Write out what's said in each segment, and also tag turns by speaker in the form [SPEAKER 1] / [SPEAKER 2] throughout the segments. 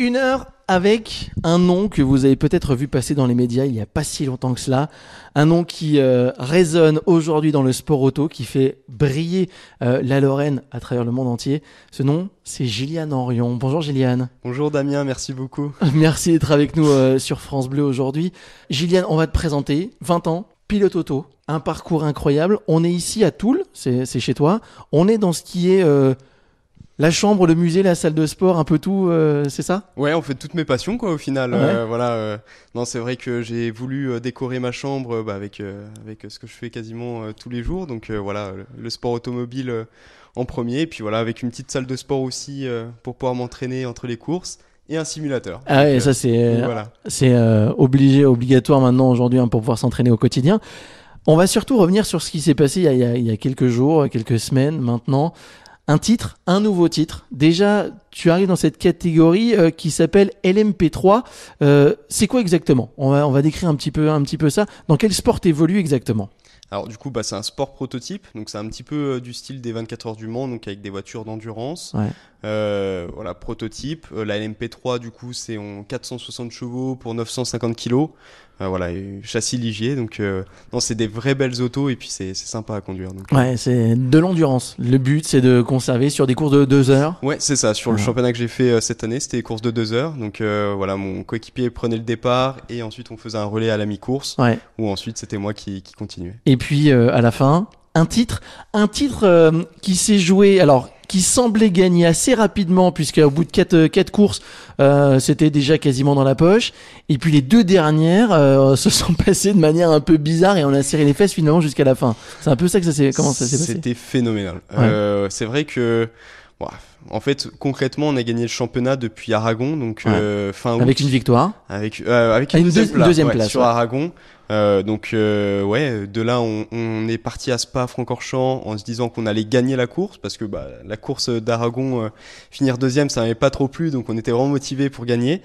[SPEAKER 1] Une heure avec un nom que vous avez peut-être vu passer dans les médias il n'y a pas si longtemps que cela. Un nom qui euh, résonne aujourd'hui dans le sport auto, qui fait briller euh, la Lorraine à travers le monde entier. Ce nom, c'est Gilliane Henrion. Bonjour Gilliane.
[SPEAKER 2] Bonjour Damien, merci beaucoup.
[SPEAKER 1] Merci d'être avec nous euh, sur France Bleu aujourd'hui. Gilliane, on va te présenter. 20 ans, pilote auto, un parcours incroyable. On est ici à Toul, c'est chez toi. On est dans ce qui est la chambre, le musée, la salle de sport, un peu tout, euh, c'est ça?
[SPEAKER 2] Ouais, on fait toutes mes passions quoi au final. Euh, voilà. Euh, non, c'est vrai que j'ai voulu décorer ma chambre bah, avec avec ce que je fais quasiment tous les jours. Donc voilà, le, sport automobile en premier, et puis voilà avec une petite salle de sport aussi pour pouvoir m'entraîner entre les courses et un simulateur.
[SPEAKER 1] Ah ouais, ça c'est voilà. c'est obligé, obligatoire maintenant aujourd'hui hein, pour pouvoir s'entraîner au quotidien. On va surtout revenir sur ce qui s'est passé il y, a, il y, a, quelques jours, quelques semaines maintenant un titre, un nouveau titre. Déjà, tu arrives dans cette catégorie euh, qui s'appelle LMP3. Euh, c'est quoi exactement? On va, on va décrire un petit peu, un petit peu ça. Dans quel sport évolue exactement?
[SPEAKER 2] Alors du coup, bah, c'est un sport prototype, donc c'est un petit peu euh, du style des 24 heures du Mans, donc avec des voitures d'endurance. voilà, prototype. la LMP3, du coup, c'est en 460 chevaux pour 950 kilos. Euh, voilà, châssis ligier. Donc, euh, non, c'est des vraies belles autos et puis c'est sympa à conduire. Donc,
[SPEAKER 1] ouais, c'est de l'endurance. Le but, c'est de conserver sur des courses de 2 heures.
[SPEAKER 2] Ouais, c'est ça. Sur le championnat que j'ai fait euh, cette année, c'était des courses de 2 heures. Donc, voilà, mon coéquipier prenait le départ et ensuite on faisait un relais à la mi-course. Ouais. Ou ensuite c'était moi qui, qui continuais.
[SPEAKER 1] Et puis à la fin, un titre, un titre qui s'est joué. Alors qui semblait gagner assez rapidement, puisque au bout de quatre, euh, quatre courses, euh, c'était déjà quasiment dans la poche. Et puis les deux dernières euh, se sont passées de manière un peu bizarre et on a serré les fesses finalement jusqu'à la fin. C'est un peu ça que ça s'est comment ça s'est passé?
[SPEAKER 2] C'était phénoménal. Euh, c'est vrai que en fait, concrètement, on a gagné le championnat depuis Aragon, donc euh, fin août.
[SPEAKER 1] Avec une victoire.
[SPEAKER 2] Avec, euh, avec une, deuxième, place, sur Aragon. Euh, donc euh, ouais, de là on, on est parti à Spa Francorchamps en se disant qu'on allait gagner la course parce que bah, la course d'Aragon euh, finir deuxième ça n'avait pas trop plu donc on était vraiment motivé pour gagner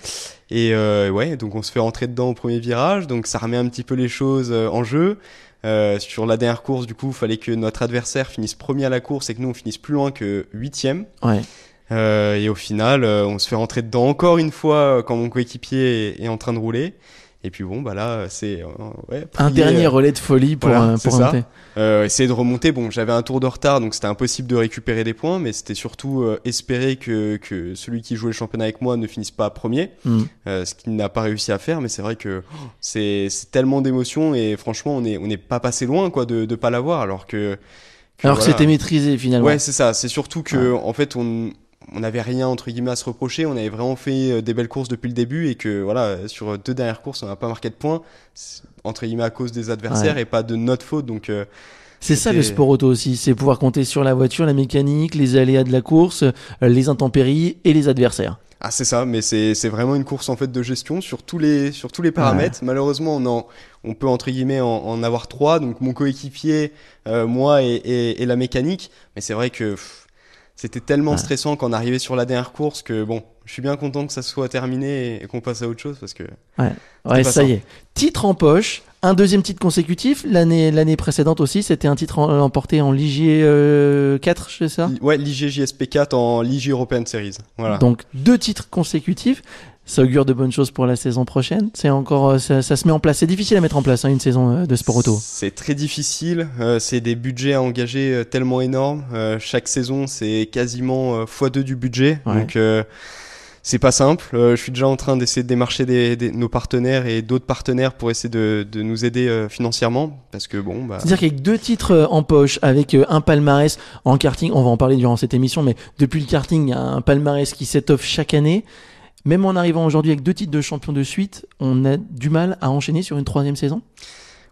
[SPEAKER 2] et ouais donc on se fait rentrer dedans au premier virage donc ça remet un petit peu les choses en jeu. Euh, sur la dernière course, du coup, il fallait que notre adversaire finisse premier à la course et que nous on finisse plus loin que huitième. Ouais. Euh, et au final, euh, on se fait rentrer dedans encore une fois quand mon coéquipier est, en train de rouler. Et puis bon, bah là, c'est euh,
[SPEAKER 1] ouais, un dernier euh, relais de folie pour,
[SPEAKER 2] voilà,
[SPEAKER 1] pour ça.
[SPEAKER 2] Euh, essayer de remonter. Bon, j'avais un tour de retard, donc c'était impossible de récupérer des points, mais c'était surtout espérer que, que celui qui jouait le championnat avec moi ne finisse pas premier, mm. ce qu'il n'a pas réussi à faire. Mais c'est vrai que c'est tellement d'émotions et franchement, on n'est on est pas passé loin quoi de de pas l'avoir, alors que,
[SPEAKER 1] alors que c'était maîtrisé finalement.
[SPEAKER 2] Ouais, c'est ça. C'est surtout que en fait on on n'avait rien entre guillemets à se reprocher, on avait vraiment fait euh, des belles courses depuis le début et que voilà, sur deux dernières courses, on n'a pas marqué de points entre guillemets à cause des adversaires et pas de notre faute. Donc euh,
[SPEAKER 1] c'est ça le sport auto aussi, c'est pouvoir compter sur la voiture, la mécanique, les aléas de la course, euh, les intempéries et les adversaires.
[SPEAKER 2] Ah c'est ça, mais c'est vraiment une course en fait de gestion sur tous les sur tous les paramètres. Malheureusement, on en, on peut entre guillemets en, avoir trois, donc mon coéquipier, moi et, et, la mécanique. Mais c'est vrai que c'était tellement stressant quand on arrivait sur la dernière course que bon, je suis bien content que ça soit terminé et, qu'on passe à autre chose parce que.
[SPEAKER 1] Ouais, ouais ça, y est. Titre en poche, un deuxième titre consécutif. L'année l'année précédente aussi, c'était un titre emporté en Ligier 4, euh, c'est ça?
[SPEAKER 2] Ouais, Ligier JSP 4 en Ligier European Series. Voilà.
[SPEAKER 1] Donc deux titres consécutifs ça augure de bonnes choses pour la saison prochaine. C'est encore, euh, ça, se met en place. C'est difficile à mettre en place hein, une saison euh, de sport auto.
[SPEAKER 2] C'est très difficile. Euh, c'est des budgets à engager tellement énormes. chaque saison, c'est quasiment x2 du budget. Donc c'est pas simple. je suis déjà en train d'essayer de démarcher des, nos partenaires et d'autres partenaires pour essayer de, de nous aider financièrement. Parce que bon, bah...
[SPEAKER 1] C'est-à-dire qu'avec deux titres en poche, avec un palmarès en karting, on va en parler durant cette émission, mais depuis le karting, il y a un palmarès qui s'étoffe chaque année. Même en arrivant aujourd'hui avec deux titres de champion de suite, on a du mal à enchaîner sur une troisième saison?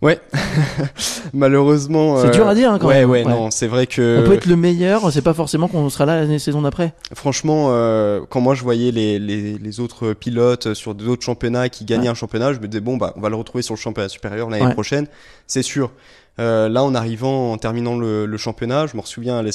[SPEAKER 2] Ouais, malheureusement.
[SPEAKER 1] C'est dur à dire hein, quand
[SPEAKER 2] même.
[SPEAKER 1] Ouais,
[SPEAKER 2] ouais, non, c'est vrai que.
[SPEAKER 1] On peut être le meilleur, c'est pas forcément qu'on sera là la saison d'après.
[SPEAKER 2] Franchement, euh, quand moi je voyais les, les, les autres pilotes sur d'autres championnats qui gagnaient un championnat, je me disais bon bah on va le retrouver sur le championnat supérieur l'année prochaine, c'est sûr. Euh, là, en arrivant, en terminant le, le, championnat, je me souviens à la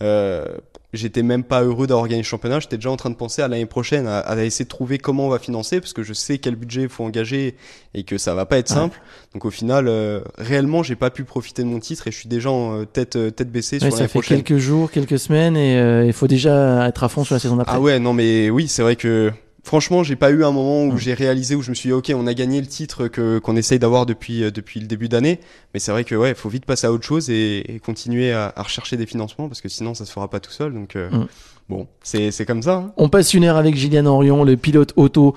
[SPEAKER 2] cérémonie, j'étais même pas heureux d'avoir gagné le championnat. J'étais déjà en train de penser à l'année prochaine, à, essayer de trouver comment on va financer, parce que je sais quel budget il faut engager et que ça va pas être simple. Donc au final, euh, réellement, j'ai pas pu profiter de mon titre et je suis déjà en euh, tête euh, tête baissée sur l'année prochaine.
[SPEAKER 1] Ça fait quelques jours, quelques semaines et il faut déjà être à fond sur la saison d'après.
[SPEAKER 2] Ah ouais, non mais oui, c'est vrai que franchement, j'ai pas eu un moment où mm. j'ai réalisé où je me suis dit ok, on a gagné le titre que qu'on essaye d'avoir depuis depuis le début d'année. Mais c'est vrai que ouais, faut vite passer à autre chose et, continuer à, rechercher des financements parce que sinon ça se fera pas tout seul. Donc mm. bon, c'est c'est comme ça. Hein.
[SPEAKER 1] On passe une heure avec Gillian Orion, le pilote auto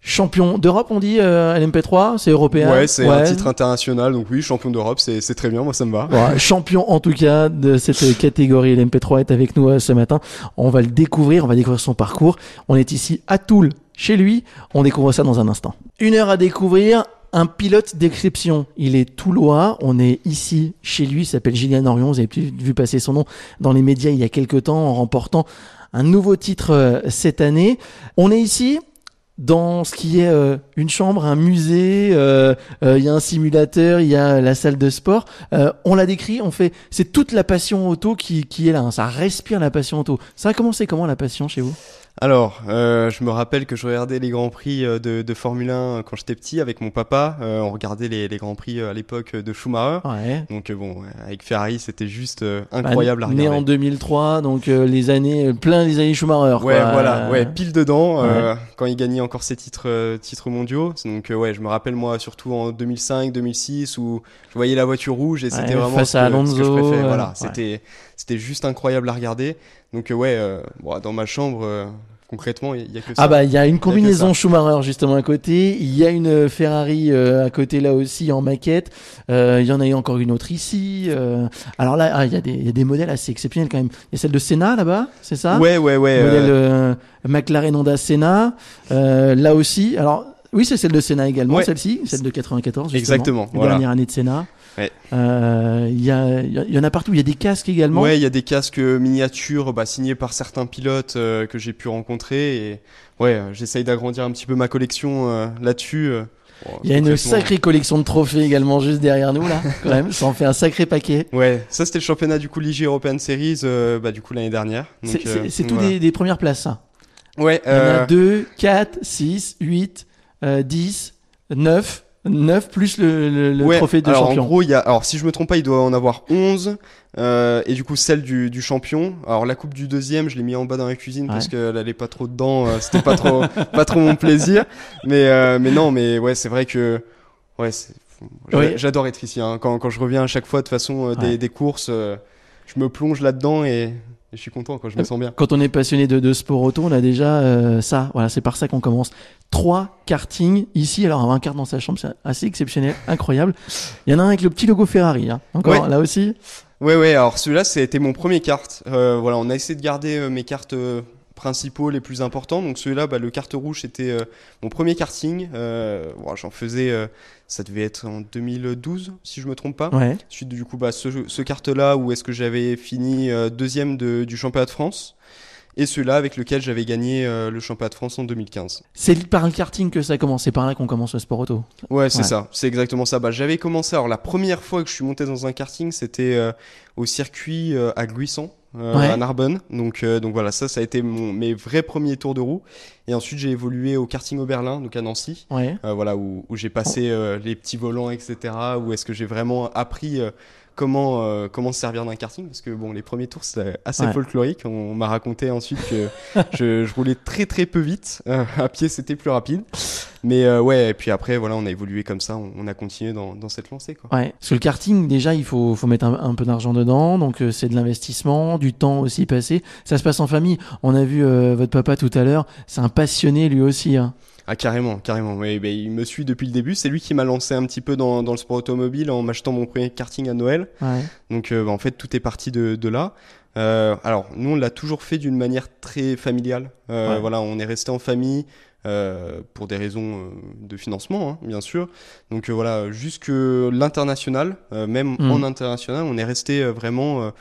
[SPEAKER 1] champion d'Europe, on dit euh, LMP3, c'est européen.
[SPEAKER 2] Ouais, c'est un titre international, donc oui, champion d'Europe, c'est très bien, moi ça me va.
[SPEAKER 1] champion en tout cas de cette catégorie LMP3 est avec nous euh, ce matin. On va le découvrir, on va découvrir son parcours. On est ici à Toul, chez lui. On découvre ça dans un instant. Une heure à découvrir. Un pilote d'exception, il est toulois, on est ici chez lui, il s'appelle Julien Orion, vous avez vu passer son nom dans les médias il y a quelques temps en remportant un nouveau titre euh, cette année. On est ici dans ce qui est euh, une chambre, un musée, euh, euh, il y a un simulateur, il y a la salle de sport. on l'a décrit, on fait, c'est toute la passion auto qui, qui est là. Hein. ça respire la passion auto. Ça a commencé comment la passion chez vous?
[SPEAKER 2] Alors, euh, je me rappelle que je regardais les grands prix euh, de, de Formule 1 quand j'étais petit avec mon papa. Euh, on regardait les, les grands prix à l'époque de Schumacher. Ouais. Donc bon, avec Ferrari, c'était juste incroyable à regarder.
[SPEAKER 1] Né en 2003, donc les années, plein des années Schumacher.
[SPEAKER 2] Ouais, voilà, ouais, pile dedans quand il gagnait encore ses titres, titres mondiaux. Donc ouais, je me rappelle moi surtout en 2005, 2006 où je voyais la voiture rouge et c'était vraiment ce que, ce que, je préférais. Voilà, c'était c'était juste incroyable à regarder. Donc ouais, bon, dans ma chambre concrètement, il y a que ça.
[SPEAKER 1] Ah bah il y a une combinaison Schumacher justement à côté, il y a une Ferrari euh, à côté là aussi en maquette, euh, il y en a eu encore une autre ici. Euh. Alors là, ah, il y, a des, y a des modèles assez exceptionnels quand même. Il y a celle de Senna là-bas, c'est ça?
[SPEAKER 2] Ouais ouais ouais.
[SPEAKER 1] Modèle McLaren Honda Senna, là aussi. Alors oui, c'est celle de Senna également, celle-ci, celle de 94. Justement,
[SPEAKER 2] Exactement.
[SPEAKER 1] La dernière année de Senna. Il euh, y, y, en a partout. Il y a des casques également.
[SPEAKER 2] Ouais, il y a des casques miniatures bah, signés par certains pilotes euh, que j'ai pu rencontrer. Et ouais, euh, j'essaye d'agrandir un petit peu ma collection là-dessus.
[SPEAKER 1] il y a une sacrée collection de trophées également juste derrière nous là, quand même. Ça en fait un sacré paquet.
[SPEAKER 2] Ouais, ça c'était le championnat du coup Ligier European Series, bah, du coup l'année dernière.
[SPEAKER 1] C'est tout des, des, premières places ça.
[SPEAKER 2] Ouais.
[SPEAKER 1] Il y en a 2, 4, 6, 8, 10, 9. 9 plus le, le, trophée de
[SPEAKER 2] alors
[SPEAKER 1] champion.
[SPEAKER 2] En gros, il y a, alors si je me trompe pas, il doit en avoir 11. Euh, et du coup, celle du, du, champion. Alors la coupe du deuxième, je l'ai mis en bas dans la cuisine parce qu'elle allait pas trop dedans. Euh, C'était pas trop, pas trop mon plaisir. Mais, euh, mais non, mais ouais, c'est vrai que ouais, j'adore être ici. Hein. Quand, quand je reviens à chaque fois, de façon, euh, des, des courses, euh, je me plonge là-dedans et et je suis content quand je me sens bien.
[SPEAKER 1] Quand on est passionné de, de sport auto, on a déjà euh, ça. Voilà, c'est par ça qu'on commence. Trois kartings ici. Alors, avoir un kart dans sa chambre, c'est assez exceptionnel, incroyable. Il y en a un avec le petit logo Ferrari. Hein. Encore là aussi.
[SPEAKER 2] Ouais, ouais. Alors celui-là, c'était mon premier kart. Euh, voilà, on a essayé de garder euh, mes cartes euh, principaux les plus importants. Donc celui-là, bah, le carte rouge, c'était euh, mon premier karting. Euh, J'en faisais, euh, ça devait être en 2012, si je me trompe pas. Ouais. Suite du coup, bah, ce, ce carte-là, où est-ce que j'avais fini euh, deuxième de, du championnat de France et celui-là avec lequel j'avais gagné euh, le championnat de France en 2015.
[SPEAKER 1] C'est par le karting que ça a commencé, c'est par là qu'on commence le sport auto.
[SPEAKER 2] Ouais, c'est ça, c'est exactement ça. Bah, j'avais commencé, alors la première fois que je suis monté dans un karting, c'était euh, au circuit euh, à Narbonne. Donc, donc voilà, ça, ça a été mon, mes vrais premiers tours de roue. Et ensuite, j'ai évolué au karting au Berlin, donc à Nancy. Ouais. voilà, où, où j'ai passé les petits volants, etc. Où est-ce que j'ai vraiment appris comment euh, comment se servir d'un karting parce que bon les premiers tours c'est assez folklorique. On m'a raconté ensuite que je, je, roulais très très peu vite. Euh, à pied c'était plus rapide. Mais euh, ouais et puis après voilà on a évolué comme ça. On, a continué dans, dans, cette lancée quoi.
[SPEAKER 1] Ouais. Parce que le karting déjà il faut faut mettre un, peu d'argent dedans. Donc c'est de l'investissement du temps aussi passé. Ça se passe en famille. On a vu votre papa tout à l'heure. C'est un passionné lui aussi hein.
[SPEAKER 2] Ah carrément, carrément. Oui, ben, il me suit depuis le début. C'est lui qui m'a lancé un petit peu dans, dans le sport automobile en m'achetant mon premier karting à Noël. Ouais. Donc euh, ben, en fait tout est parti de, de là. Euh, alors nous on l'a toujours fait d'une manière très familiale. Euh, Voilà, on est resté en famille. Euh, pour des raisons euh, de financement, hein, bien sûr. Donc euh, voilà, jusque l'international, même mmh. en international, on est resté vraiment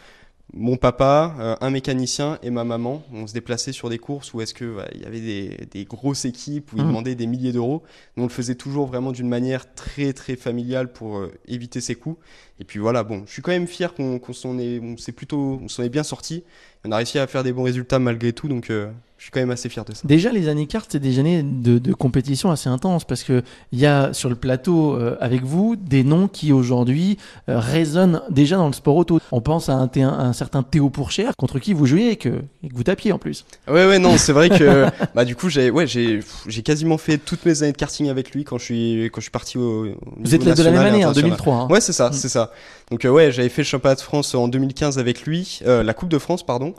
[SPEAKER 2] mon papa, euh, un mécanicien et ma maman, on se déplaçait sur des courses où est-ce que il y avait des, grosses équipes où ils mmh. demandaient des milliers d'euros. On le faisait toujours vraiment d'une manière très très familiale pour euh, éviter ces coûts. Et puis voilà, bon, je suis quand même fier qu'on s'en est, on plutôt, on s'en est bien sorti. On a réussi à faire des bons résultats malgré tout, donc euh, je suis quand même assez fier de ça.
[SPEAKER 1] Déjà, les années cartes, c'est des années de, compétition assez intenses parce qu'il y a sur le plateau euh, avec vous des noms qui aujourd'hui euh, résonnent déjà dans le sport auto. On pense à un, un certain Théo Pourchère contre qui vous jouiez et que, et que vous tapiez en plus.
[SPEAKER 2] Ouais, ouais, non, c'est vrai que bah, du coup, j'ai ouais, j'ai quasiment fait toutes mes années de karting avec lui quand je suis, quand je suis parti au.
[SPEAKER 1] vous êtes de la même année, en 2003. Hein.
[SPEAKER 2] Ouais, c'est ça, mm. c'est ça. Donc, euh, ouais, j'avais fait le championnat de France en 2015 avec lui, la Coupe de France, pardon,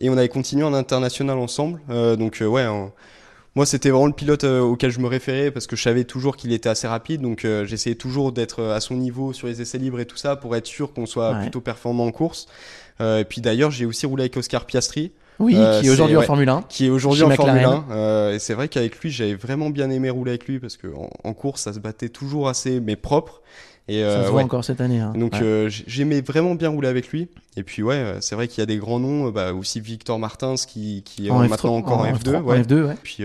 [SPEAKER 2] et on avait continué en international ensemble. Euh, donc euh, ouais, moi c'était vraiment le pilote euh, auquel je me référais parce que je savais toujours qu'il était assez rapide. Donc j'essayais toujours d'être à son niveau sur les essais libres et tout ça pour être sûr qu'on soit plutôt performant en course. et puis d'ailleurs j'ai aussi roulé avec Oscar Piastri.
[SPEAKER 1] Oui, qui est aujourd'hui en Formule 1.
[SPEAKER 2] Qui est aujourd'hui en Formule 1. et c'est vrai qu'avec lui, j'avais vraiment bien aimé rouler avec lui parce qu'en en course, ça se battait toujours assez, mais propre.
[SPEAKER 1] Et, ça se euh, voit encore cette année. Hein.
[SPEAKER 2] Donc euh, j'aimais vraiment bien rouler avec lui. Et puis ouais, euh, c'est vrai qu'il y a des grands noms, bah, aussi Victor Martins qui, qui est maintenant encore en, F2. ouais.
[SPEAKER 1] F2 ouais.
[SPEAKER 2] Puis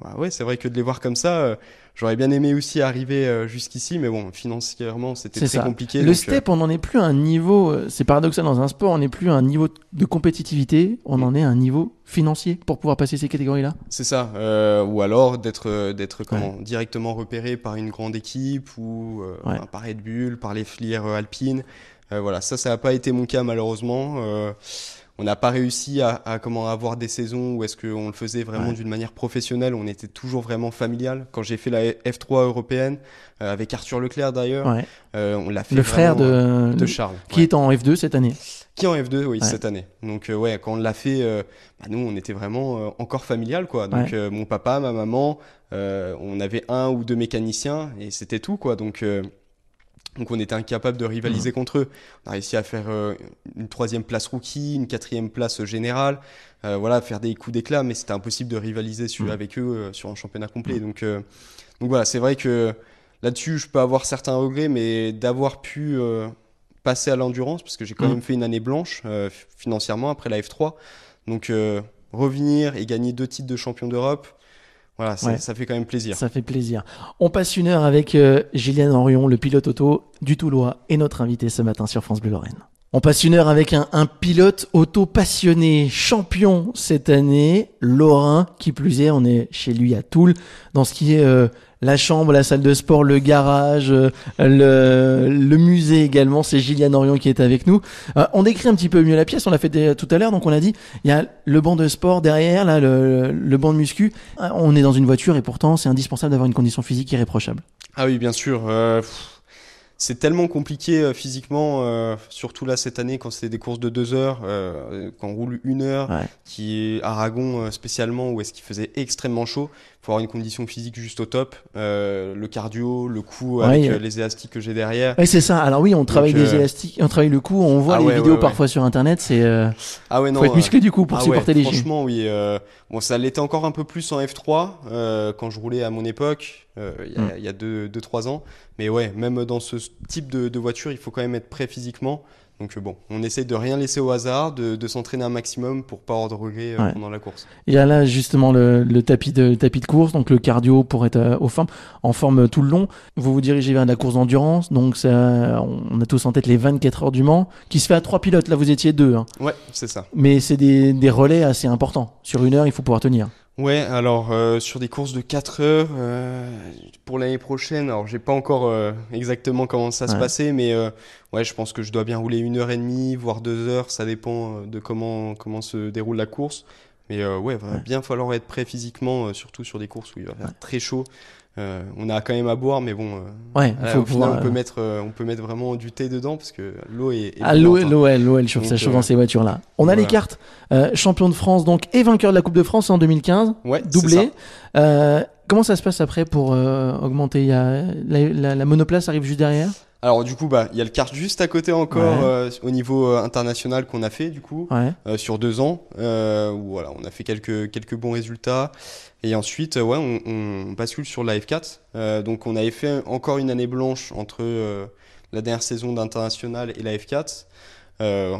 [SPEAKER 2] bah, ouais, c'est vrai que de les voir comme ça, j'aurais bien aimé aussi arriver jusqu'ici, mais bon, financièrement c'était très compliqué.
[SPEAKER 1] Le step, on n'en est plus à un niveau, c'est paradoxal dans un sport, on n'est plus à un niveau de compétitivité, on en est à un niveau financier pour pouvoir passer ces catégories-là
[SPEAKER 2] C'est ça. Euh, ou alors d'être euh, d'être comment directement repéré par une grande équipe ou euh, par Red Bull, par les filières alpines. voilà, ça, ça n'a pas été mon cas malheureusement. On n'a pas réussi à, à, comment avoir des saisons où est-ce qu'on le faisait vraiment d'une manière professionnelle. On était toujours vraiment familial. Quand j'ai fait la F3 européenne avec Arthur Leclerc d'ailleurs, on l'a fait.
[SPEAKER 1] Le frère de, de Charles, qui est en F2 cette année.
[SPEAKER 2] Qui est en F2, oui, cette année. Donc, euh, ouais, quand on l'a fait, euh, bah, nous, on était vraiment euh, encore familial, quoi. Donc, mon papa, ma maman, on avait un ou deux mécaniciens et c'était tout, quoi. Donc, donc, on était incapable de rivaliser mmh. contre eux. On a réussi à faire une troisième place rookie, une quatrième place générale, voilà, faire des coups d'éclat, mais c'était impossible de rivaliser sur, mmh. avec eux sur un championnat complet. Mmh. Donc, donc, voilà, c'est vrai que là-dessus, je peux avoir certains regrets, mais d'avoir pu passer à l'endurance parce que j'ai quand même fait une année blanche euh, financièrement après la F3. Donc euh, revenir et gagner deux titres de champion d'Europe, voilà, ça fait quand même plaisir.
[SPEAKER 1] Ça fait plaisir. On passe une heure avec euh, Gillian Henrion, le pilote auto du Toulois et notre invité ce matin sur France Bleu Lorraine. On passe une heure avec un, un, pilote auto passionné, champion cette année, Lorrain, qui plus est, on est chez lui à Toul, dans ce qui est la chambre, la salle de sport, le garage, euh, le, musée également. C'est Gillian Orion qui est avec nous. Euh, on décrit un petit peu mieux la pièce. On l'a fait tout à l'heure. Donc on a dit, il y a le banc de sport derrière, là, le, banc de muscu. Euh, on est dans une voiture et pourtant c'est indispensable d'avoir une condition physique irréprochable.
[SPEAKER 2] Ah oui, bien sûr c'est tellement compliqué euh, physiquement, euh, surtout là cette année quand c'était des courses de deux heures, euh, quand on roule une heure, qui est Aragon spécialement où est-ce qu'il faisait extrêmement chaud, faut avoir une condition physique juste au top, le cardio, le coup avec les élastiques que j'ai derrière.
[SPEAKER 1] Oui c'est ça. Alors oui, on travaille les élastiques, on travaille le coup, on voit ah les vidéos parfois sur internet, c'est ah ouais non, faut être musclé du coup pour ah supporter les
[SPEAKER 2] Franchement oui, bon ça l'était encore un peu plus en F3 quand je roulais à mon époque. Euh, il y a 2-3 mm. deux, ans. Mais ouais, même dans ce type de, voiture, il faut quand même être prêt physiquement. Donc euh, bon, on essaie de rien laisser au hasard, de, s'entraîner un maximum pour pas avoir de regrets euh, pendant la course.
[SPEAKER 1] Il y a là justement le, tapis de tapis de course, donc le cardio pour être au forme, en forme tout le long. Vous vous dirigez vers la course d'endurance, donc ça, on a tous en tête les 24 heures du Mans, qui se fait à trois pilotes. Là, vous étiez deux. Hein.
[SPEAKER 2] Ouais, c'est ça.
[SPEAKER 1] Mais c'est des, des relais assez importants. Sur une heure, il faut pouvoir tenir.
[SPEAKER 2] Ouais, alors euh, sur des courses de 4 heures euh, pour l'année prochaine, alors j'ai pas encore euh, exactement comment ça se passait, mais ouais, je pense que je dois bien rouler une heure et demie, voire deux heures, ça dépend de comment comment se déroule la course. Mais ouais, va bien falloir être prêt physiquement, surtout sur des courses où il va faire très chaud. Euh, on a quand même à boire, mais bon.
[SPEAKER 1] Euh, ouais,
[SPEAKER 2] au final, on peut mettre, euh, on peut mettre vraiment du thé dedans parce que l'eau est.
[SPEAKER 1] ah, l'eau, l'eau, elle chauffe, ça chauffe dans ces voitures là. On a les cartes. champion de France donc et vainqueur de la Coupe de France en 2015.
[SPEAKER 2] Ouais,
[SPEAKER 1] doublé. comment ça se passe après pour augmenter? La, monoplace arrive juste derrière?
[SPEAKER 2] Alors du coup, bah, il y a le kart juste à côté encore au niveau international qu'on a fait du coup sur deux ans. où voilà, on a fait quelques quelques bons résultats. Et ensuite, ouais, on, bascule sur la F4. Euh, donc, on avait fait encore une année blanche entre euh, la dernière saison d'international et la F4.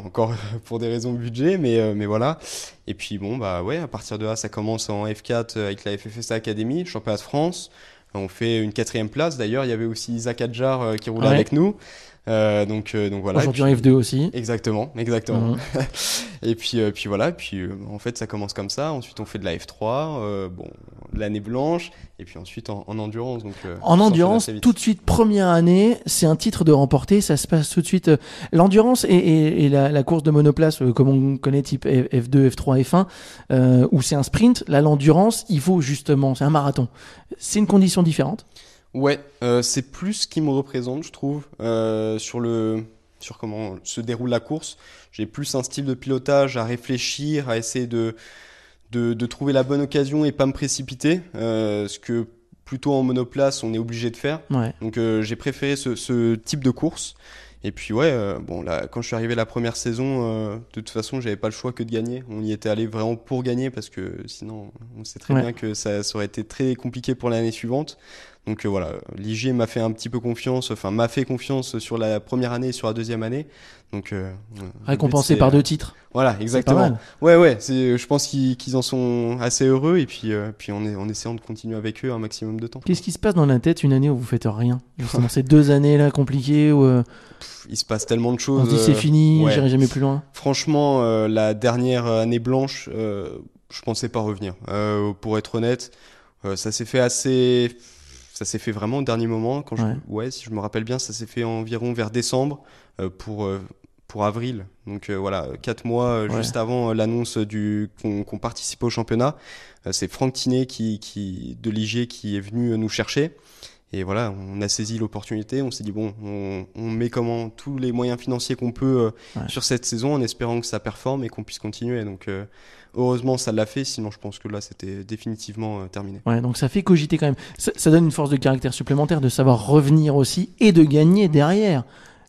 [SPEAKER 2] encore pour des raisons de budget, mais, mais voilà. Et puis bon, bah ouais, à partir de là, ça commence en F4 avec la FFSA Academy, championnat de France. On fait une quatrième place. D'ailleurs, il y avait aussi Isaac Adjar qui roulait avec nous. Euh, donc, euh, donc voilà.
[SPEAKER 1] Aujourd'hui en F2 aussi.
[SPEAKER 2] Exactement, exactement. Mhm. et puis, euh, puis voilà, puis en fait ça commence comme ça. Ensuite on fait de la F3, bon, l'année blanche, et puis ensuite en, endurance. Donc,
[SPEAKER 1] en endurance, tout de suite première année, c'est un titre de remporter. Ça se passe tout de suite. L'endurance et, et, la, la, course de monoplace, comme on connaît type F2, F3, F1, où c'est un sprint. Là l'endurance, il faut justement, c'est un marathon. C'est une condition différente.
[SPEAKER 2] Ouais, euh, c'est plus ce qui me représente, je trouve, euh, sur le sur comment se déroule la course. J'ai plus un style de pilotage à réfléchir, à essayer de de, trouver la bonne occasion et pas me précipiter, euh, ce que plutôt en monoplace on est obligé de faire. Donc j'ai préféré ce, ce, type de course. Et puis ouais, bon là, quand je suis arrivé la première saison, de toute façon, j'avais pas le choix que de gagner. On y était allé vraiment pour gagner parce que sinon, on sait très bien que ça, ça, aurait été très compliqué pour l'année suivante. Donc euh, voilà, l'IG m'a fait un petit peu confiance, enfin m'a fait confiance sur la première année et sur la deuxième année. Donc euh,
[SPEAKER 1] récompensé par deux titres.
[SPEAKER 2] Voilà, exactement. Ouais, ouais, je pense qu'ils en sont assez heureux et puis, euh, puis on est en essayant de continuer avec eux un maximum de temps.
[SPEAKER 1] Qu'est-ce qui se passe dans la tête une année où vous faites rien? Justement, ces deux années là compliquées où
[SPEAKER 2] il se passe tellement de choses.
[SPEAKER 1] On dit c'est fini, j'irai jamais plus loin.
[SPEAKER 2] Franchement, la dernière année blanche, je pensais pas revenir. pour être honnête, ça s'est fait assez ça s'est fait vraiment au dernier moment. Quand ouais. Je, ouais, si je me rappelle bien, ça s'est fait environ vers décembre euh, pour, euh, pour avril. Donc euh, voilà, quatre mois juste avant l'annonce du qu'on participe au championnat. c'est Franck Tinet qui, qui, de l'IG qui est venu nous chercher. Et voilà, on a saisi l'opportunité. On s'est dit, bon, on, on, met comment tous les moyens financiers qu'on peut sur cette saison en espérant que ça performe et qu'on puisse continuer. Donc, Heureusement, ça l'a fait, sinon je pense que là, c'était définitivement euh, terminé.
[SPEAKER 1] Ouais, donc ça fait cogiter quand même. Ça, donne une force de caractère supplémentaire de savoir revenir aussi et de gagner derrière.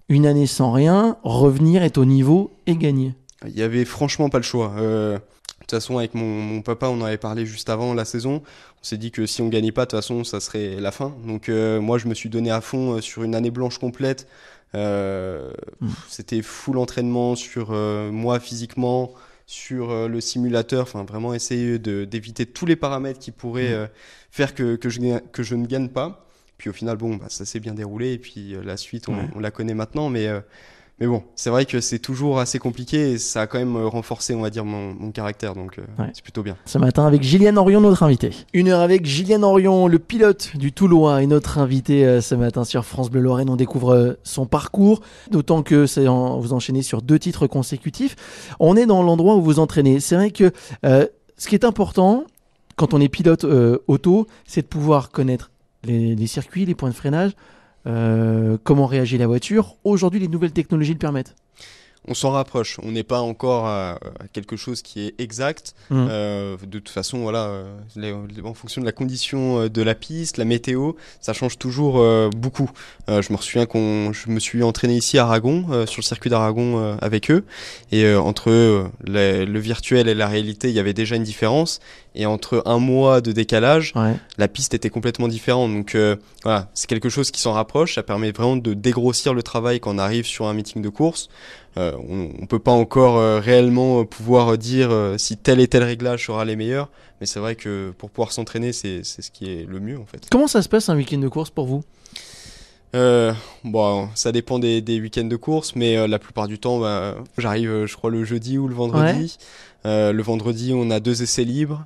[SPEAKER 1] Une année sans rien, revenir, être au niveau et gagner.
[SPEAKER 2] Il y avait franchement pas le choix. Euh, de toute façon, avec mon, papa, on en avait parlé juste avant la saison. On s'est dit que si on gagnait pas, de toute façon, ça serait la fin. Donc euh, moi, je me suis donné à fond sur une année blanche complète. Hmm. C'était full entraînement sur moi physiquement, sur euh, le simulateur, enfin vraiment essayer d'éviter tous les paramètres qui pourraient mm. euh, faire que, que, je, que je ne gagne pas. Puis au final, bon, bah, ça s'est bien déroulé et puis euh, la suite, on, la connaît maintenant, mais mais bon, c'est vrai que c'est toujours assez compliqué et ça a quand même euh, renforcé, on va dire, mon, caractère. Donc, euh, c'est plutôt bien.
[SPEAKER 1] Ce matin, avec Gillian Orion, notre invité. Une heure avec Gillian Orion, le pilote du Toulois, et notre invité euh, ce matin sur France Bleu Lorraine. On découvre son parcours, d'autant que c'est vous enchaînez sur deux titres consécutifs. On est dans l'endroit où vous entraînez. C'est vrai que ce qui est important quand on est pilote auto, c'est de pouvoir connaître les circuits, les points de freinage euh, comment réagit la voiture. Aujourd'hui, les nouvelles technologies le permettent
[SPEAKER 2] on s'en rapproche. On n'est pas encore à, quelque chose qui est exact. Mmh. Euh, de toute façon, voilà, euh, en fonction de la condition de la piste, la météo, ça change toujours beaucoup. je me souviens qu'on, je me suis entraîné ici à Aragon, sur le circuit d'Aragon avec eux, et entre le virtuel et la réalité, il y avait déjà une différence. Et entre un mois de décalage, la piste était complètement différente. Donc voilà, c'est quelque chose qui s'en rapproche. Ça permet vraiment de dégrossir le travail quand on arrive sur un meeting de course. Euh, on ne peut pas encore euh, réellement pouvoir dire euh, si tel et tel réglage sera les meilleurs, mais c'est vrai que pour pouvoir s'entraîner, c'est ce qui est le mieux en fait.
[SPEAKER 1] Comment ça se passe un week-end de course pour vous?
[SPEAKER 2] Bon, ça dépend des, week-ends de course, mais la plupart du temps, bah, j'arrive, je crois, le jeudi ou le vendredi. Le vendredi, on a deux essais libres.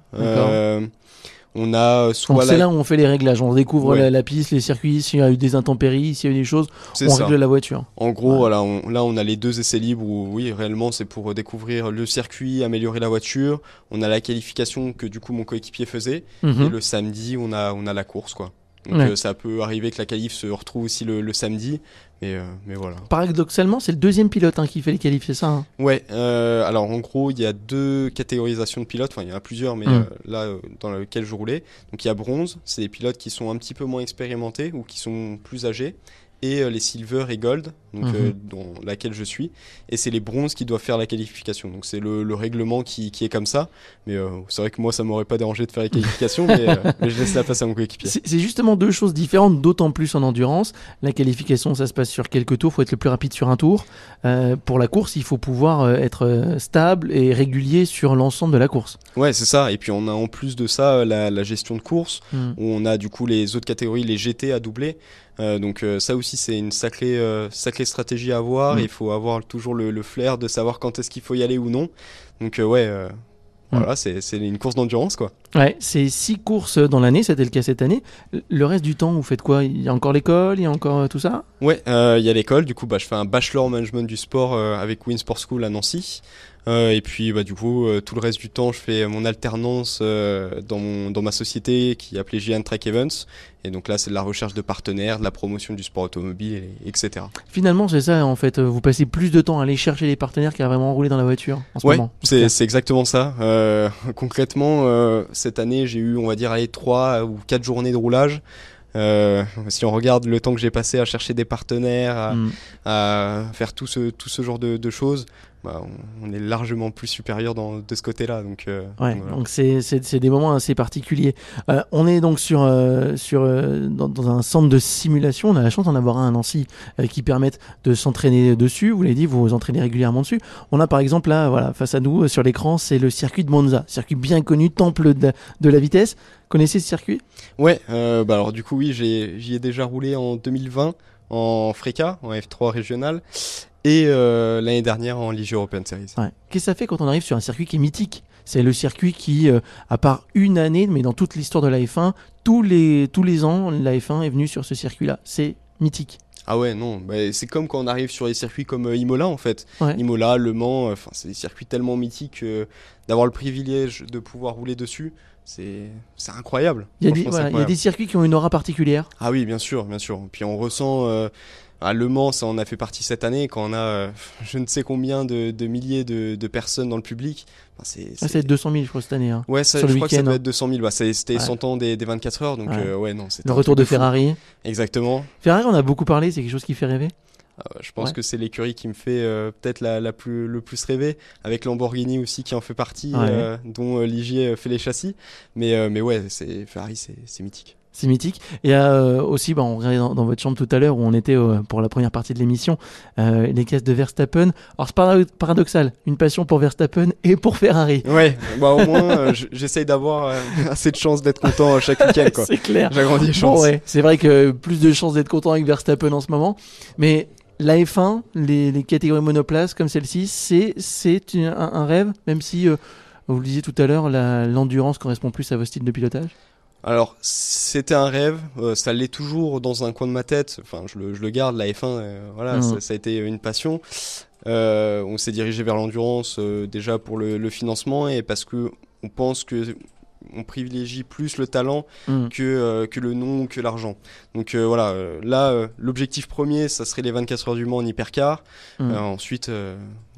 [SPEAKER 2] On a
[SPEAKER 1] soit c'est là où on fait les réglages, on découvre la, piste, les circuits, s'il y a eu des intempéries, s'il y a eu des choses, on règle la voiture.
[SPEAKER 2] En gros, voilà, là on a les deux essais libres où oui, réellement c'est pour découvrir le circuit, améliorer la voiture. On a la qualification que du coup mon coéquipier faisait mhm. et le samedi on a on a la course quoi. Donc euh, ça peut arriver que la qualif se retrouve aussi le, samedi, mais, euh, mais voilà.
[SPEAKER 1] Paradoxalement, c'est le deuxième pilote hein, qui fait les qualifs, c'est ça hein
[SPEAKER 2] Ouais, euh, alors en gros, il y a deux catégorisations de pilotes, enfin il y en a plusieurs, mais mm. là, dans lequel je roulais. Donc il y a bronze, c'est des pilotes qui sont un petit peu moins expérimentés ou qui sont plus âgés, et les silver et gold, donc, mhm. dans laquelle je suis, et c'est les bronzes qui doivent faire la qualification. Donc c'est le, règlement qui, qui, est comme ça. Mais c'est vrai que moi, ça m'aurait pas dérangé de faire les qualifications, mais, mais, je laisse la place à mon coéquipier.
[SPEAKER 1] C'est justement deux choses différentes, d'autant plus en endurance. La qualification, ça se passe sur quelques tours, il faut être le plus rapide sur un tour. pour la course, il faut pouvoir être stable et régulier sur l'ensemble de la course.
[SPEAKER 2] Ouais, c'est ça. Et puis on a en plus de ça la, gestion de course, hmm. où on a du coup les autres catégories, les GT à doubler. Euh, donc euh, ça aussi c'est une sacrée, euh, sacrée stratégie à avoir. Hmm. Il faut avoir toujours le, flair de savoir quand est-ce qu'il faut y aller ou non. Donc ouais, hmm. voilà, c'est une course d'endurance quoi.
[SPEAKER 1] Ouais, c'est six courses dans l'année, c'était le cas cette année. Le reste du temps, vous faites quoi? Il y a encore l'école, il y a encore tout ça?
[SPEAKER 2] Ouais, il y a l'école. Du coup, bah, je fais un bachelor management du sport avec Win Sport School à Nancy. Euh, et puis bah, du coup, euh, tout le reste du temps, je fais mon alternance euh, dans, dans ma société qui est appelée Giant Track Events. Et donc là, c'est de la recherche de partenaires, de la promotion du sport automobile, etc.
[SPEAKER 1] Finalement, c'est ça en fait. Vous passez plus de temps à aller chercher les partenaires qu'à vraiment rouler dans la voiture en ce ouais, moment.
[SPEAKER 2] c'est c'est exactement ça. Euh, concrètement, euh, cette année, j'ai eu, on va dire, allez, trois ou quatre journées de roulage. Euh, si on regarde le temps que j'ai passé à chercher des partenaires, à, mm. à faire tout ce, tout ce genre de, de choses, bah, on, est largement plus supérieur dans, de ce côté-là. Donc,
[SPEAKER 1] euh, donc c'est des moments assez particuliers. Euh, on est donc sur, euh, sur, dans, un centre de simulation. On a la chance d'en avoir un à Nancy qui permettent de s'entraîner dessus. Vous l'avez dit, vous vous entraînez régulièrement dessus. On a par exemple là, voilà, face à nous sur l'écran, c'est le circuit de Monza, circuit bien connu, temple de, de la vitesse. Connaissez ce circuit?
[SPEAKER 2] Ouais, bah alors du coup oui, j'y ai, ai déjà roulé en 2020 en Freca, en F3 régional et euh, l'année dernière en Ligue European Series.
[SPEAKER 1] Qu'est-ce que ça fait quand on arrive sur un circuit qui est mythique? C'est le circuit qui, euh, à part une année, mais dans toute l'histoire de la F1, tous les, tous les ans, la F1 est venue sur ce circuit-là. C'est mythique.
[SPEAKER 2] Ah ouais, non, bah, c'est comme quand on arrive sur des circuits comme euh, Imola en fait. Imola, Le Mans, c'est des circuits tellement mythiques d'avoir le privilège de pouvoir rouler dessus, c'est incroyable.
[SPEAKER 1] Il y, a des circuits qui ont une aura particulière.
[SPEAKER 2] Ah oui, bien sûr, bien sûr. Puis on ressent à Le Mans, ça en a fait partie cette année, quand on a euh, je ne sais combien de, milliers de, personnes dans le public.
[SPEAKER 1] c'est, ah, c'est 200 000, je crois, cette année. Hein,
[SPEAKER 2] ouais, ça, je crois que ça doit être 200 000. Bah, c'était 100 ans des, 24 heures, donc ouais, euh, non.
[SPEAKER 1] Le retour de, Ferrari.
[SPEAKER 2] Exactement.
[SPEAKER 1] Ferrari, on a beaucoup parlé, c'est quelque chose qui fait rêver
[SPEAKER 2] ah, je pense que c'est l'écurie qui me fait euh, peut-être la, plus, le plus rêver, avec Lamborghini aussi qui en fait partie, dont Ligier fait les châssis. Mais, mais ouais, c'est, Ferrari, c'est mythique.
[SPEAKER 1] C'est mythique. Et euh, aussi, bah, on regardait dans, votre chambre tout à l'heure où on était euh, pour la première partie de l'émission, euh, les caisses de Verstappen. Alors c'est paradoxal, une passion pour Verstappen et pour Ferrari.
[SPEAKER 2] Ouais, bah, au moins j'essaye d'avoir assez de chances d'être content chaque week-end.
[SPEAKER 1] c'est clair.
[SPEAKER 2] J'agrandis les chances.
[SPEAKER 1] ouais. C'est vrai que plus de chances d'être content avec Verstappen en ce moment. Mais la F1, les, les catégories monoplaces comme celle-ci, c'est, c'est un, un, rêve, même si, vous le disiez tout à l'heure, l'endurance correspond plus à vos styles de pilotage?
[SPEAKER 2] Alors, c'était un rêve, euh, ça l'est toujours dans un coin de ma tête. Enfin, je le, je le garde, la F1, euh, voilà, mmh. ça, ça, a été une passion. Euh, on s'est dirigé vers l'endurance déjà pour le, le, financement et parce que on pense que on privilégie plus le talent mm. que, euh, que le nom, que l'argent. Donc euh, voilà, euh, là, l'objectif premier, ça serait les 24 heures du Mans en hypercar. Mm. ensuite,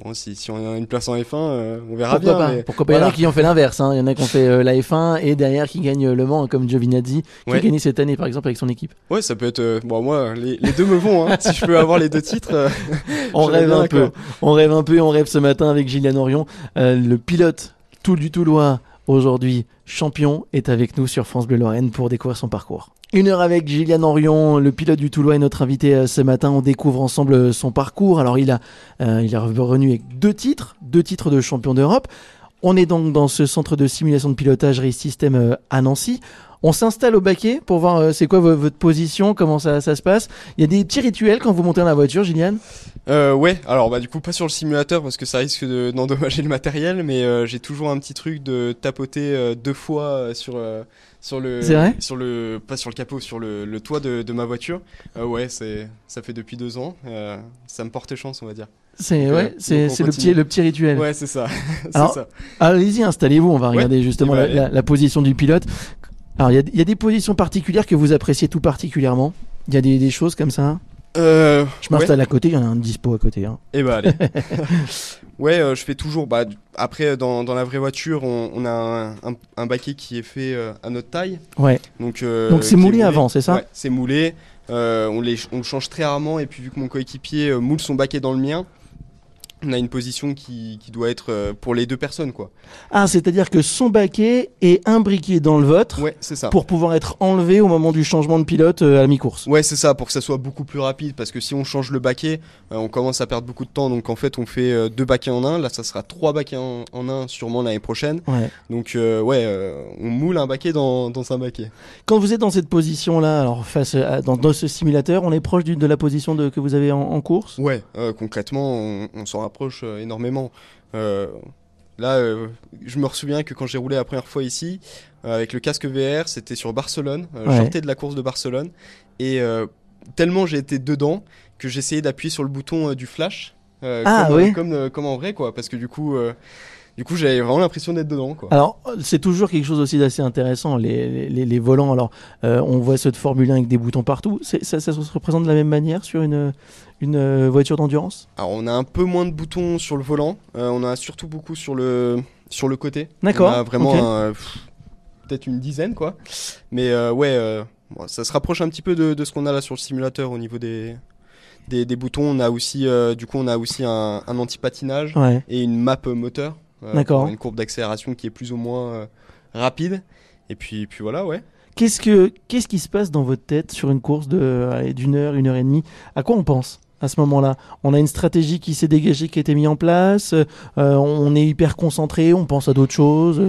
[SPEAKER 2] bon, si, si, on a une place en F1, on verra
[SPEAKER 1] Pourquoi
[SPEAKER 2] bien.
[SPEAKER 1] Pas. Pourquoi pas Il y en a qui ont fait l'inverse. Hein. Il y en a qui ont fait la F1 et derrière qui gagnent le Mans, comme Giovinazzi, qui a gagné cette année par exemple avec son équipe?
[SPEAKER 2] Ouais, ça peut être. bon, moi, les, les deux me vont. Hein. si je peux avoir les deux titres.
[SPEAKER 1] on rêve un peu. On rêve un peu. On rêve ce matin avec Gillian Orion, le pilote tout du Toulois aujourd'hui champion, est avec nous sur France Bleu Lorraine pour découvrir son parcours. Une heure avec Gillian Orion, le pilote du Toulois est notre invité euh, ce matin. On découvre ensemble euh, son parcours. Alors il a, euh, est revenu avec deux titres, deux titres de champion d'Europe. On est donc dans ce centre de simulation de pilotage Race System à Nancy. On s'installe au baquet pour voir euh, c'est quoi votre position, comment ça, ça, se passe. Il y a des petits rituels quand vous montez dans la voiture, Gillian?
[SPEAKER 2] Euh, Ouais, alors bah du coup pas sur le simulateur parce que ça risque d'endommager le matériel, mais euh, j'ai toujours un petit truc de tapoter euh, deux fois sur sur le sur le pas sur le capot, sur le, le toit de, de, ma voiture. ouais, c'est ça fait depuis deux ans. ça me porte chance, on va dire.
[SPEAKER 1] C'est ouais, c'est le petit le petit rituel.
[SPEAKER 2] Ouais, c'est ça.
[SPEAKER 1] Alors, allez-y, installez-vous. On va regarder justement la, la, la, position du pilote. Alors, il y, y, a des positions particulières que vous appréciez tout particulièrement? Il y a des, des, choses comme ça?
[SPEAKER 2] Euh,
[SPEAKER 1] Je m'installe à côté, il y en a un dispo à côté. Hein.
[SPEAKER 2] Eh bah, allez. ouais, euh, je fais toujours. Bah, après, dans, dans la vraie voiture, on, on a un, un, un, baquet qui est fait euh, à notre taille.
[SPEAKER 1] Ouais.
[SPEAKER 2] Donc,
[SPEAKER 1] Donc c'est moulé, avant, c'est ça?
[SPEAKER 2] Ouais, c'est moulé. on, les, on le change très rarement et puis vu que mon coéquipier moule son baquet dans le mien, on a une position qui, qui, doit être euh, pour les deux personnes quoi.
[SPEAKER 1] Ah, c'est-à-dire que son baquet est imbriqué dans le vôtre
[SPEAKER 2] ouais, c'est ça.
[SPEAKER 1] pour pouvoir être enlevé au moment du changement de pilote euh, à la mi-course.
[SPEAKER 2] Ouais, c'est ça, pour que ça soit beaucoup plus rapide parce que si on change le baquet, euh, on commence à perdre beaucoup de temps donc en fait on fait deux baquets en un, là ça sera trois baquets en, un sûrement l'année prochaine.
[SPEAKER 1] Ouais.
[SPEAKER 2] Donc ouais, on moule un baquet dans, dans, un baquet.
[SPEAKER 1] Quand vous êtes dans cette position là, alors face à, dans, ce simulateur, on est proche de la position de, que vous avez en, course?
[SPEAKER 2] Ouais, concrètement on, on s'en euh, énormément. Euh, là, euh, je me souviens que quand j'ai roulé la première fois ici, avec le casque VR, c'était sur Barcelone. Je sortais de la course de Barcelone. Et tellement j'ai été dedans que j'essayais d'appuyer sur le bouton du flash.
[SPEAKER 1] ah,
[SPEAKER 2] comme,
[SPEAKER 1] oui.
[SPEAKER 2] comme, comme, en vrai, quoi. Parce que du coup, du coup, j'avais vraiment l'impression d'être dedans. Quoi.
[SPEAKER 1] Alors, c'est toujours quelque chose aussi d'assez intéressant, les, les, les, volants. Alors, euh, on voit ceux de Formule 1 avec des boutons partout. Ça, ça, se représente de la même manière sur une, une euh, voiture d'endurance?
[SPEAKER 2] Alors, on a un peu moins de boutons sur le volant. Euh, on a surtout beaucoup sur le, sur le côté.
[SPEAKER 1] D'accord. On
[SPEAKER 2] a vraiment peut-être une dizaine, quoi. Mais ouais, ça se rapproche un petit peu de, de ce qu'on a là sur le simulateur au niveau des, des, des, boutons. On a aussi, du coup, on a aussi un, un anti-patinage et une map moteur.
[SPEAKER 1] Euh, D'accord.
[SPEAKER 2] Une courbe d'accélération qui est plus ou moins euh, rapide. Et puis, puis voilà, ouais.
[SPEAKER 1] Qu'est-ce, que, qu'est-ce qui se passe dans votre tête sur une course de, d'une heure, une heure et demie? À quoi on pense à ce moment-là? On a une stratégie qui s'est dégagée, qui a été mise en place, euh, on est hyper concentré, on pense à d'autres choses.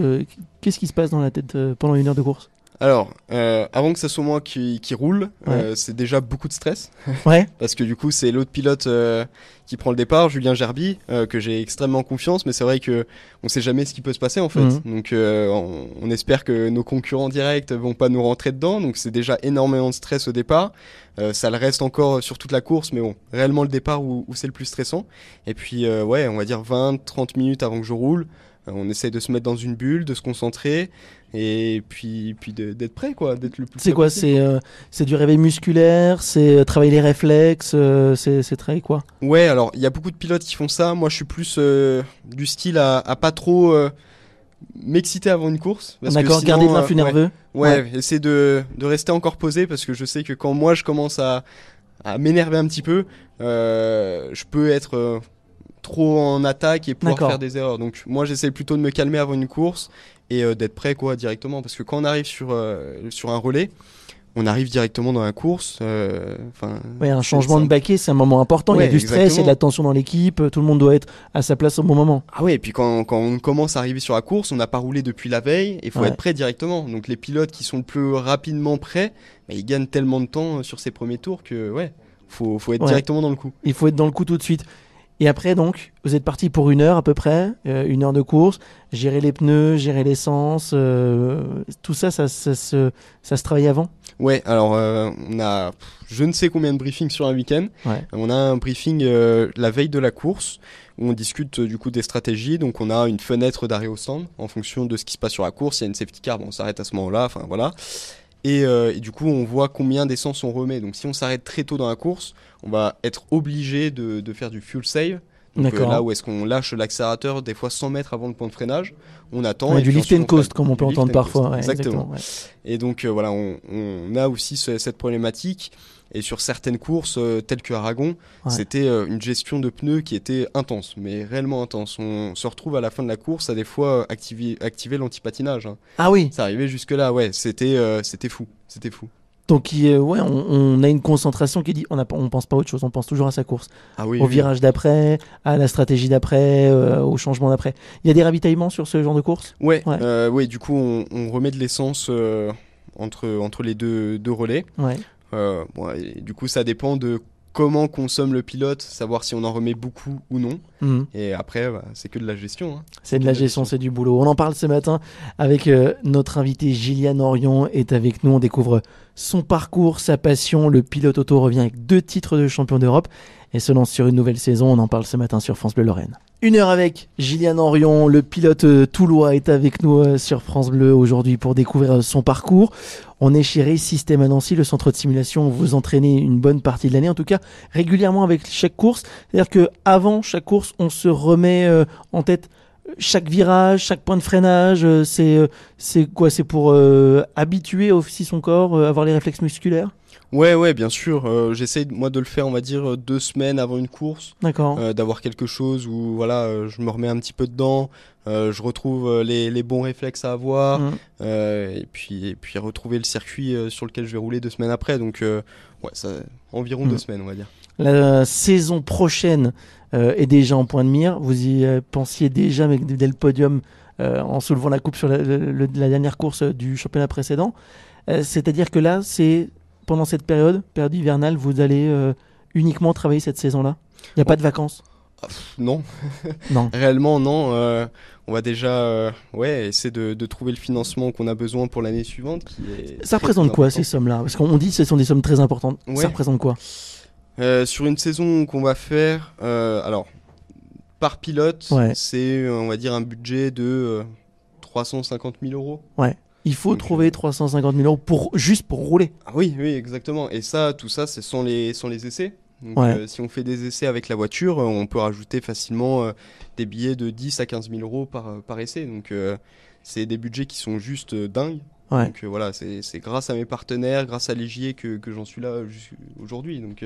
[SPEAKER 1] qu'est-ce qui se passe dans la tête pendant une heure de course?
[SPEAKER 2] Alors, euh, avant que ce soit moi qui, qui roule, euh, c'est déjà beaucoup de stress.
[SPEAKER 1] Ouais.
[SPEAKER 2] Parce que du coup, c'est l'autre pilote euh, qui prend le départ, Julien Gerby, euh, que j'ai extrêmement confiance, mais c'est vrai que on sait jamais ce qui peut se passer en fait.
[SPEAKER 1] Mhm.
[SPEAKER 2] Donc, on, on, espère que nos concurrents directs vont pas nous rentrer dedans. Donc, c'est déjà énormément de stress au départ. ça le reste encore sur toute la course, mais bon, réellement le départ où, où c'est le plus stressant. Et puis, ouais, on va dire 20-30 minutes avant que je roule. On essaye de se mettre dans une bulle, de se concentrer et puis, puis d'être prêt, quoi, d'être le plus.
[SPEAKER 1] C'est quoi C'est euh, du réveil musculaire, c'est euh, travailler les réflexes, euh, c'est très quoi?
[SPEAKER 2] Ouais, alors il y a beaucoup de pilotes qui font ça. Moi, je suis plus du style à, à pas trop m'exciter avant une course.
[SPEAKER 1] D'accord, garder de l'influx nerveux.
[SPEAKER 2] Ouais, ouais, essayer de, de rester encore posé parce que je sais que quand moi je commence à, à m'énerver un petit peu, je peux être trop en attaque et pouvoir faire des erreurs. Donc moi j'essaie plutôt de me calmer avant une course et euh, d'être prêt quoi directement parce que quand on arrive sur euh, sur un relais on arrive directement dans la course. Euh, enfin,
[SPEAKER 1] un changement de baquet, c'est un moment important. il y a du stress, il y a de la tension dans l'équipe. Tout le monde doit être à sa place au bon moment.
[SPEAKER 2] Ah ouais, et puis quand, quand on commence à arriver sur la course, on n'a pas roulé depuis la veille. Il faut être prêt directement. Donc les pilotes qui sont le plus rapidement prêts, bah, ils gagnent tellement de temps sur ces premiers tours que ouais, faut, faut être directement dans le coup.
[SPEAKER 1] Il faut être dans le coup tout de suite. Et après, donc, vous êtes parti pour une heure à peu près, euh, une heure de course, gérer les pneus, gérer l'essence, euh, tout ça, ça, ça, se, ça se travaille avant?
[SPEAKER 2] Ouais, alors euh, on a je ne sais combien de briefings sur un week-end. On a un briefing la veille de la course où on discute du coup des stratégies. Donc on a une fenêtre d'arrêt au stand en fonction de ce qui se passe sur la course. Il y a une safety car, bon, on s'arrête à ce moment-là. Enfin voilà. Euh, et, du coup, on voit combien d'essence on remet. Donc, si on s'arrête très tôt dans la course, on va être obligé de, de faire du fuel save. Donc, euh, là où est-ce qu'on lâche l'accélérateur, des fois 100 mètres avant le point de freinage, on attend.
[SPEAKER 1] Ouais, du lift and coast, comme on peut entendre parfois.
[SPEAKER 2] exactement. Et donc, euh, voilà, on, on, a aussi cette problématique. Et sur certaines courses, euh, telles que Aragon, c'était euh, une gestion de pneus qui était intense, mais réellement intense. On se retrouve à la fin de la course à des fois activer, activer l'antipatinage. Hein.
[SPEAKER 1] Ah oui
[SPEAKER 2] Ça arrivait jusque-là, ouais. C'était euh, c'était fou. C'était fou.
[SPEAKER 1] Donc, ouais, on, a une concentration qui dit on ne on pense pas à autre chose, on pense toujours à sa course.
[SPEAKER 2] Ah oui,
[SPEAKER 1] au virage d'après, à la stratégie d'après, au changement d'après. Il y a des ravitaillements sur ce genre de course?
[SPEAKER 2] Ouais, ouais. du coup, on, on remet de l'essence entre, entre les deux, deux relais.
[SPEAKER 1] Ouais.
[SPEAKER 2] Euh, du coup, ça dépend de comment consomme le pilote, savoir si on en remet beaucoup ou non.
[SPEAKER 1] Mhm.
[SPEAKER 2] Et après, bah, c'est que de la gestion. Hein.
[SPEAKER 1] C'est de la gestion, c'est du boulot. On en parle ce matin avec euh, notre invité Gillian Orion est avec nous. On découvre son parcours, sa passion. Le pilote auto revient avec deux titres de champion d'Europe et se lance sur une nouvelle saison. On en parle ce matin sur France Bleu Lorraine. Une heure avec Gillian Orion, le pilote euh, toulois est avec nous euh, sur France Bleu aujourd'hui pour découvrir euh, son parcours. On est chez System à Nancy, le centre de simulation où vous entraînez une bonne partie de l'année, en tout cas régulièrement avec chaque course. C'est-à-dire que avant chaque course, on se remet en tête chaque virage, chaque point de freinage. C'est c'est quoi? C'est pour habituer aussi son corps, avoir les réflexes musculaires?
[SPEAKER 2] Ouais, ouais, bien sûr. Euh, j'essaie moi de le faire, on va dire deux semaines avant une course.
[SPEAKER 1] D'accord.
[SPEAKER 2] Euh, d'avoir quelque chose où voilà, je me remets un petit peu dedans. je retrouve les, les, bons réflexes à avoir mmh. et puis et puis retrouver le circuit sur lequel je vais rouler deux semaines après. Donc ouais, ça environ deux mmh. semaines, on va dire.
[SPEAKER 1] La saison prochaine est déjà en point de mire. Vous y pensiez déjà mais dès le podium en soulevant la coupe sur la, la dernière course du championnat précédent. C'est-à-dire que là, c'est pendant cette période, période hivernale, vous allez euh, uniquement travailler cette saison-là? Il n'y a pas de vacances?
[SPEAKER 2] Ah, Non. non. Réellement, non. Euh, on va déjà euh, ouais, essayer de, trouver le financement qu'on a besoin pour l'année suivante.
[SPEAKER 1] ça représente quoi ces sommes-là? Parce qu'on dit que ce sont des sommes très importantes. Ça représente quoi?
[SPEAKER 2] Sur une saison qu'on va faire, alors par pilote, c'est on va dire un budget de 350 000 euros.
[SPEAKER 1] Ouais. Il faut trouver 350 000 euros pour, juste pour rouler.
[SPEAKER 2] Ah oui, oui, exactement. Et ça, tout ça, ce sont les, sont les essais. Euh, si on fait des essais avec la voiture, euh, on peut rajouter facilement euh, des billets de 10 à 15 000 euros par, par essai. Donc, c'est des budgets qui sont juste dingues. Donc, voilà, c'est grâce à mes partenaires, grâce à Légier que, que j'en suis là aujourd'hui. Donc,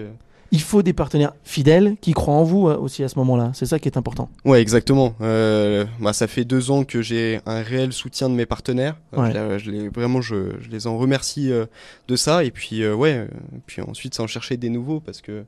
[SPEAKER 1] il faut des partenaires fidèles qui croient en vous euh, aussi à ce moment-là. C'est ça qui est important.
[SPEAKER 2] Ouais, exactement. Euh, bah, ça fait deux ans que j'ai un réel soutien de mes partenaires. Euh, je, les, vraiment, je, je, les en remercie de ça. Et puis, ouais, puis ensuite, c'est en chercher des nouveaux parce que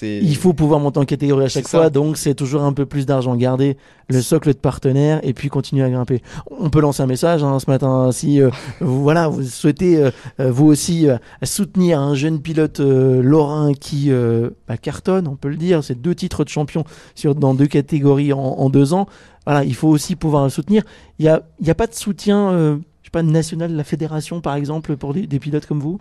[SPEAKER 1] il faut pouvoir monter en catégorie à chaque fois, donc c'est toujours un peu plus d'argent. Garder le socle de partenaires et puis continuer à grimper. On peut lancer un message hein, ce matin si euh, vous, voilà, vous souhaitez euh, euh, vous aussi soutenir un jeune pilote lorrain qui bah, cartonne, on peut le dire. C'est deux titres de champion sur, dans deux catégories en, deux ans. Voilà, il faut aussi pouvoir le soutenir. Il n'y a, y a pas de soutien, je sais pas, national de la fédération par exemple pour des, des pilotes comme vous?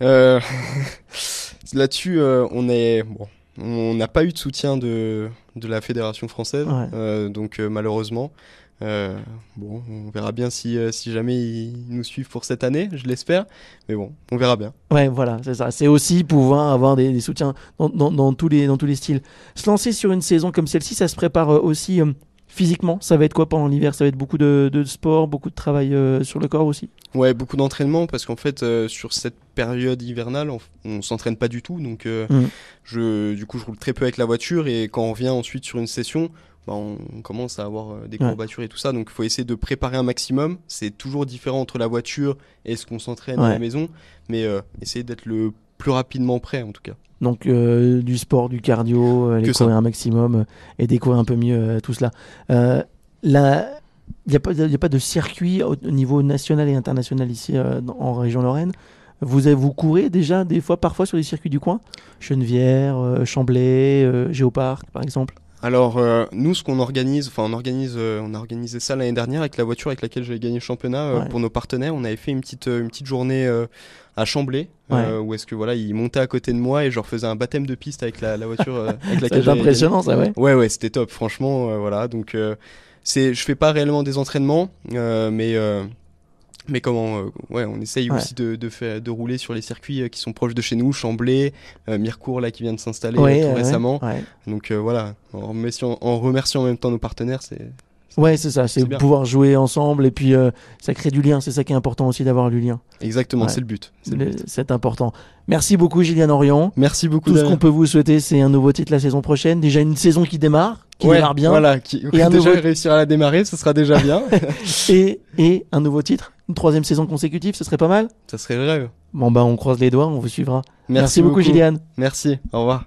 [SPEAKER 2] Là-dessus, euh, on est bon, on n'a pas eu de soutien de, de la fédération française, euh, donc euh, malheureusement. bon, on verra bien si, si jamais ils nous suivent pour cette année, je l'espère. Mais bon, on verra bien.
[SPEAKER 1] Ouais, voilà, c'est ça. C'est aussi pouvoir avoir des, soutiens dans, dans, dans, tous les, dans tous les styles. Se lancer sur une saison comme celle-ci, ça se prépare aussi Physiquement, ça va être quoi pendant l'hiver? Ça va être beaucoup de, sport, beaucoup de travail euh, sur le corps aussi?
[SPEAKER 2] Ouais, beaucoup d'entraînement parce qu'en fait, euh, sur cette période hivernale, on, s'entraîne pas du tout. Donc, euh, mm. je, du coup, je roule très peu avec la voiture et quand on vient ensuite sur une session, bah, on, commence à avoir des courbatures et tout ça. Donc, il faut essayer de préparer un maximum. C'est toujours différent entre la voiture et ce qu'on s'entraîne à la maison, mais essayer d'être le plus rapidement prêt en tout cas.
[SPEAKER 1] Donc euh, du sport, du cardio, aller euh, courir un maximum euh, et découvrir un peu mieux tout cela. il n'y a, pas, a pas de circuit au niveau national et international ici en région Lorraine. Vous, avez, vous courez déjà des fois, parfois sur les circuits du coin? Chenevière, Chamblay, Géoparc par exemple
[SPEAKER 2] alors nous, ce qu'on organise, enfin on organise, on a organisé ça l'année dernière avec la voiture avec laquelle j'avais gagné le championnat pour nos partenaires. On avait fait une petite une petite journée à Chamblay, euh, où est-ce que voilà, il montait à côté de moi et je faisais un baptême de piste avec la, voiture euh, avec laquelle.
[SPEAKER 1] C'est impressionnant, ça, ouais.
[SPEAKER 2] Ouais, ouais, c'était top, franchement, euh, voilà. Donc, c'est, je fais pas réellement des entraînements, mais mais comment ouais on essaye aussi de, de, faire, de rouler sur les circuits qui sont proches de chez nous Chamblay Mirecourt là qui vient de s'installer tout récemment donc voilà en remerciant, en remerciant en même temps nos partenaires c'est
[SPEAKER 1] Ouais, c'est ça, c'est pouvoir jouer ensemble et puis euh, ça crée du lien, c'est ça qui est important aussi d'avoir du lien.
[SPEAKER 2] Exactement, c'est le but.
[SPEAKER 1] C'est important. Merci beaucoup Gillian Orion.
[SPEAKER 2] Merci beaucoup.
[SPEAKER 1] Tout ce qu'on peut vous souhaiter, c'est un nouveau titre la saison prochaine, déjà une saison qui démarre, qui démarre bien.
[SPEAKER 2] Voilà, qui et déjà réussir à la démarrer, ce sera déjà bien.
[SPEAKER 1] et, et un nouveau titre, une troisième saison consécutive, ce serait pas mal
[SPEAKER 2] Ça serait le rêve.
[SPEAKER 1] Bon bah on croise les doigts, on vous suivra. Merci, beaucoup, beaucoup Gillian.
[SPEAKER 2] Merci, au revoir.